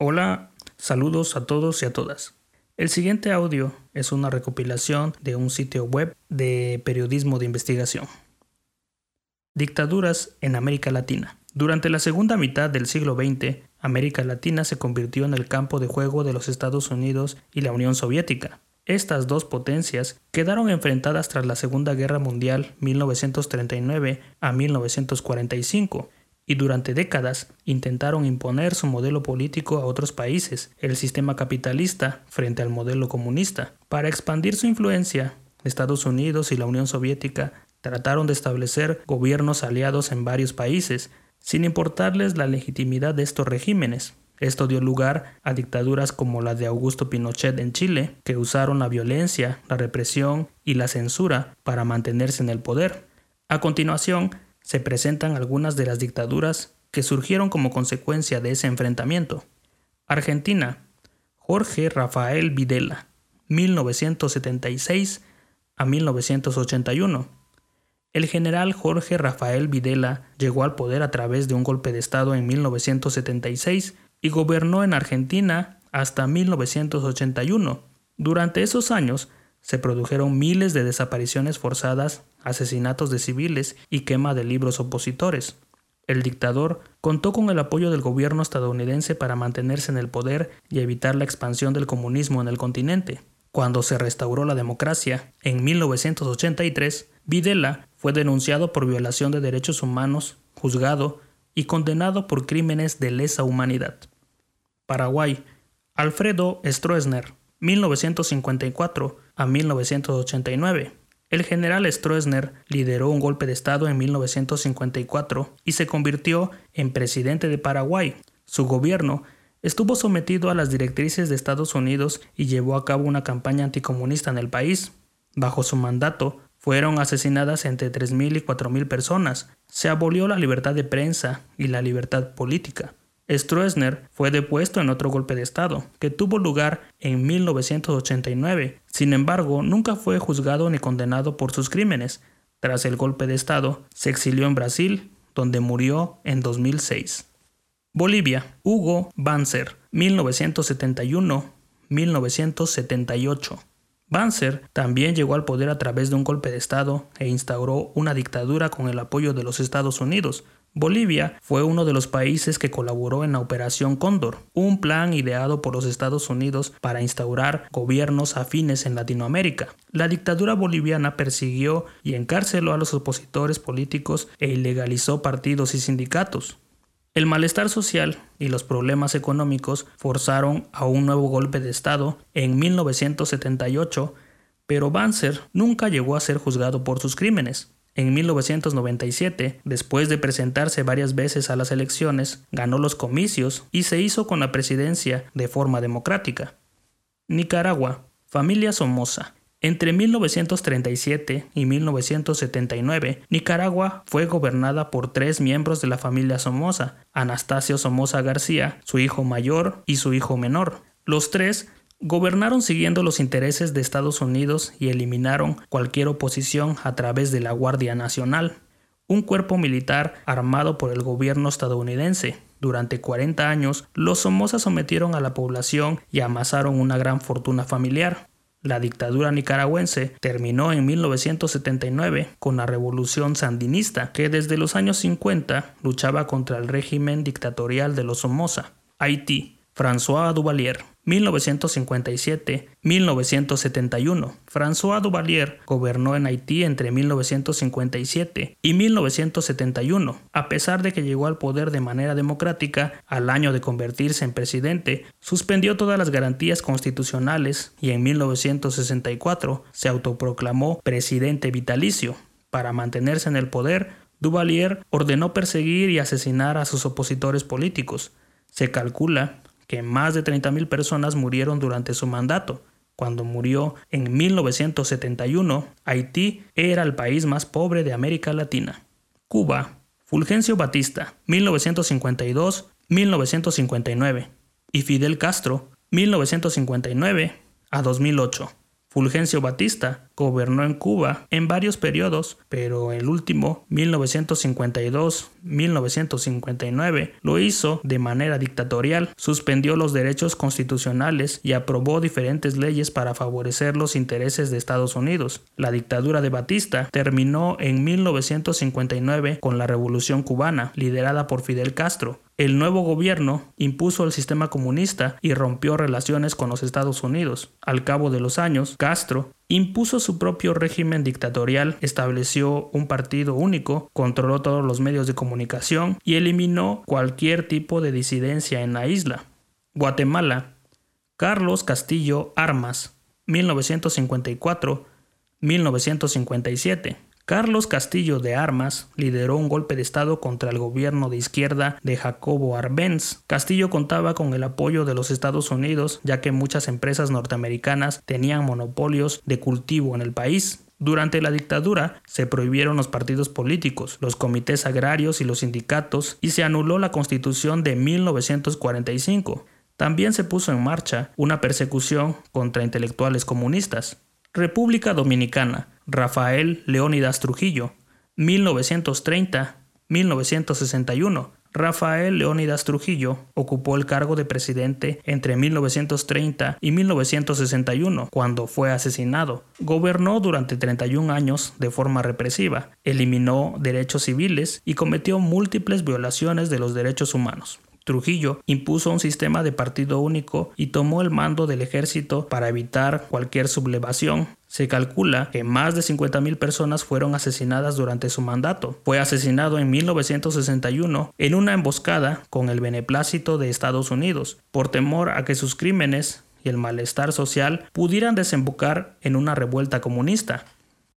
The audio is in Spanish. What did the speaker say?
Hola, saludos a todos y a todas. El siguiente audio es una recopilación de un sitio web de periodismo de investigación. Dictaduras en América Latina. Durante la segunda mitad del siglo XX, América Latina se convirtió en el campo de juego de los Estados Unidos y la Unión Soviética. Estas dos potencias quedaron enfrentadas tras la Segunda Guerra Mundial 1939 a 1945 y durante décadas intentaron imponer su modelo político a otros países, el sistema capitalista frente al modelo comunista. Para expandir su influencia, Estados Unidos y la Unión Soviética trataron de establecer gobiernos aliados en varios países, sin importarles la legitimidad de estos regímenes. Esto dio lugar a dictaduras como la de Augusto Pinochet en Chile, que usaron la violencia, la represión y la censura para mantenerse en el poder. A continuación, se presentan algunas de las dictaduras que surgieron como consecuencia de ese enfrentamiento. Argentina, Jorge Rafael Videla, 1976 a 1981. El general Jorge Rafael Videla llegó al poder a través de un golpe de Estado en 1976 y gobernó en Argentina hasta 1981. Durante esos años se produjeron miles de desapariciones forzadas, asesinatos de civiles y quema de libros opositores. El dictador contó con el apoyo del gobierno estadounidense para mantenerse en el poder y evitar la expansión del comunismo en el continente. Cuando se restauró la democracia, en 1983, Videla fue denunciado por violación de derechos humanos, juzgado y condenado por crímenes de lesa humanidad. Paraguay, Alfredo Stroessner, 1954 a 1989. El general Stroessner lideró un golpe de Estado en 1954 y se convirtió en presidente de Paraguay. Su gobierno estuvo sometido a las directrices de Estados Unidos y llevó a cabo una campaña anticomunista en el país. Bajo su mandato, fueron asesinadas entre 3.000 y 4.000 personas. Se abolió la libertad de prensa y la libertad política. Stroessner fue depuesto en otro golpe de Estado, que tuvo lugar en 1989. Sin embargo, nunca fue juzgado ni condenado por sus crímenes. Tras el golpe de Estado, se exilió en Brasil, donde murió en 2006. Bolivia, Hugo Banzer, 1971-1978. Banzer también llegó al poder a través de un golpe de Estado e instauró una dictadura con el apoyo de los Estados Unidos, Bolivia fue uno de los países que colaboró en la Operación Cóndor, un plan ideado por los Estados Unidos para instaurar gobiernos afines en Latinoamérica. La dictadura boliviana persiguió y encarceló a los opositores políticos e ilegalizó partidos y sindicatos. El malestar social y los problemas económicos forzaron a un nuevo golpe de Estado en 1978, pero Banzer nunca llegó a ser juzgado por sus crímenes. En 1997, después de presentarse varias veces a las elecciones, ganó los comicios y se hizo con la presidencia de forma democrática. Nicaragua, familia Somoza. Entre 1937 y 1979, Nicaragua fue gobernada por tres miembros de la familia Somoza, Anastasio Somoza García, su hijo mayor y su hijo menor. Los tres Gobernaron siguiendo los intereses de Estados Unidos y eliminaron cualquier oposición a través de la Guardia Nacional, un cuerpo militar armado por el gobierno estadounidense. Durante 40 años, los Somoza sometieron a la población y amasaron una gran fortuna familiar. La dictadura nicaragüense terminó en 1979 con la revolución sandinista, que desde los años 50 luchaba contra el régimen dictatorial de los Somoza. Haití. François Duvalier 1957-1971. François Duvalier gobernó en Haití entre 1957 y 1971. A pesar de que llegó al poder de manera democrática, al año de convertirse en presidente, suspendió todas las garantías constitucionales y en 1964 se autoproclamó presidente vitalicio. Para mantenerse en el poder, Duvalier ordenó perseguir y asesinar a sus opositores políticos. Se calcula que más de 30.000 personas murieron durante su mandato. Cuando murió en 1971, Haití era el país más pobre de América Latina. Cuba, Fulgencio Batista, 1952-1959, y Fidel Castro, 1959 a 2008. Fulgencio Batista gobernó en Cuba en varios periodos, pero el último, 1952-1959, lo hizo de manera dictatorial, suspendió los derechos constitucionales y aprobó diferentes leyes para favorecer los intereses de Estados Unidos. La dictadura de Batista terminó en 1959 con la Revolución cubana, liderada por Fidel Castro, el nuevo gobierno impuso el sistema comunista y rompió relaciones con los Estados Unidos. Al cabo de los años, Castro impuso su propio régimen dictatorial, estableció un partido único, controló todos los medios de comunicación y eliminó cualquier tipo de disidencia en la isla. Guatemala. Carlos Castillo Armas, 1954-1957. Carlos Castillo de Armas lideró un golpe de Estado contra el gobierno de izquierda de Jacobo Arbenz. Castillo contaba con el apoyo de los Estados Unidos, ya que muchas empresas norteamericanas tenían monopolios de cultivo en el país. Durante la dictadura se prohibieron los partidos políticos, los comités agrarios y los sindicatos y se anuló la constitución de 1945. También se puso en marcha una persecución contra intelectuales comunistas. República Dominicana. Rafael Leónidas Trujillo, 1930-1961. Rafael Leónidas Trujillo ocupó el cargo de presidente entre 1930 y 1961, cuando fue asesinado. Gobernó durante 31 años de forma represiva, eliminó derechos civiles y cometió múltiples violaciones de los derechos humanos. Trujillo impuso un sistema de partido único y tomó el mando del ejército para evitar cualquier sublevación. Se calcula que más de 50.000 personas fueron asesinadas durante su mandato. Fue asesinado en 1961 en una emboscada con el beneplácito de Estados Unidos, por temor a que sus crímenes y el malestar social pudieran desembocar en una revuelta comunista.